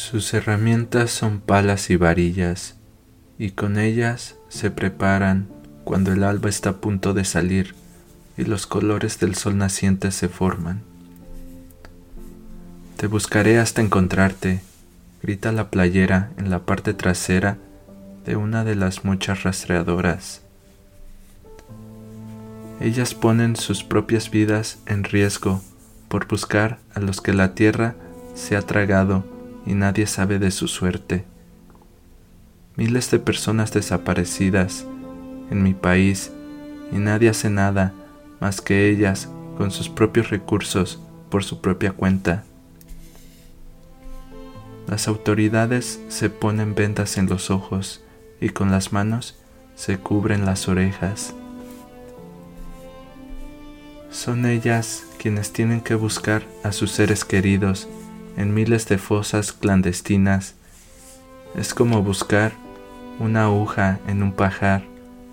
Sus herramientas son palas y varillas, y con ellas se preparan cuando el alba está a punto de salir y los colores del sol naciente se forman. Te buscaré hasta encontrarte, grita la playera en la parte trasera de una de las muchas rastreadoras. Ellas ponen sus propias vidas en riesgo por buscar a los que la tierra se ha tragado y nadie sabe de su suerte. Miles de personas desaparecidas en mi país y nadie hace nada más que ellas con sus propios recursos por su propia cuenta. Las autoridades se ponen vendas en los ojos y con las manos se cubren las orejas. Son ellas quienes tienen que buscar a sus seres queridos en miles de fosas clandestinas. Es como buscar una aguja en un pajar,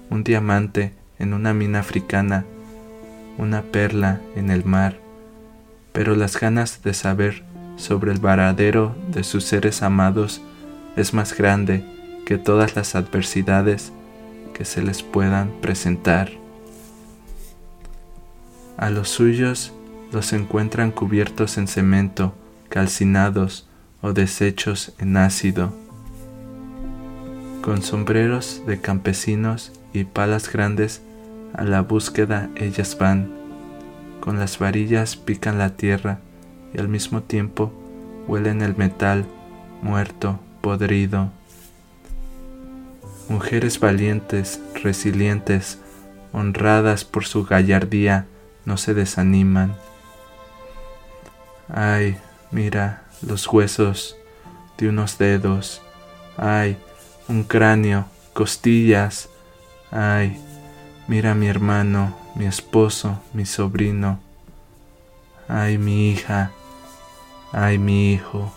un diamante en una mina africana, una perla en el mar, pero las ganas de saber sobre el varadero de sus seres amados es más grande que todas las adversidades que se les puedan presentar. A los suyos los encuentran cubiertos en cemento, calcinados o deshechos en ácido, con sombreros de campesinos y palas grandes a la búsqueda ellas van, con las varillas pican la tierra y al mismo tiempo huelen el metal muerto, podrido. Mujeres valientes, resilientes, honradas por su gallardía, no se desaniman. Ay, mira los huesos de unos dedos. Ay, un cráneo, costillas. Ay, mira mi hermano, mi esposo, mi sobrino. Ay, mi hija. Ay, mi hijo.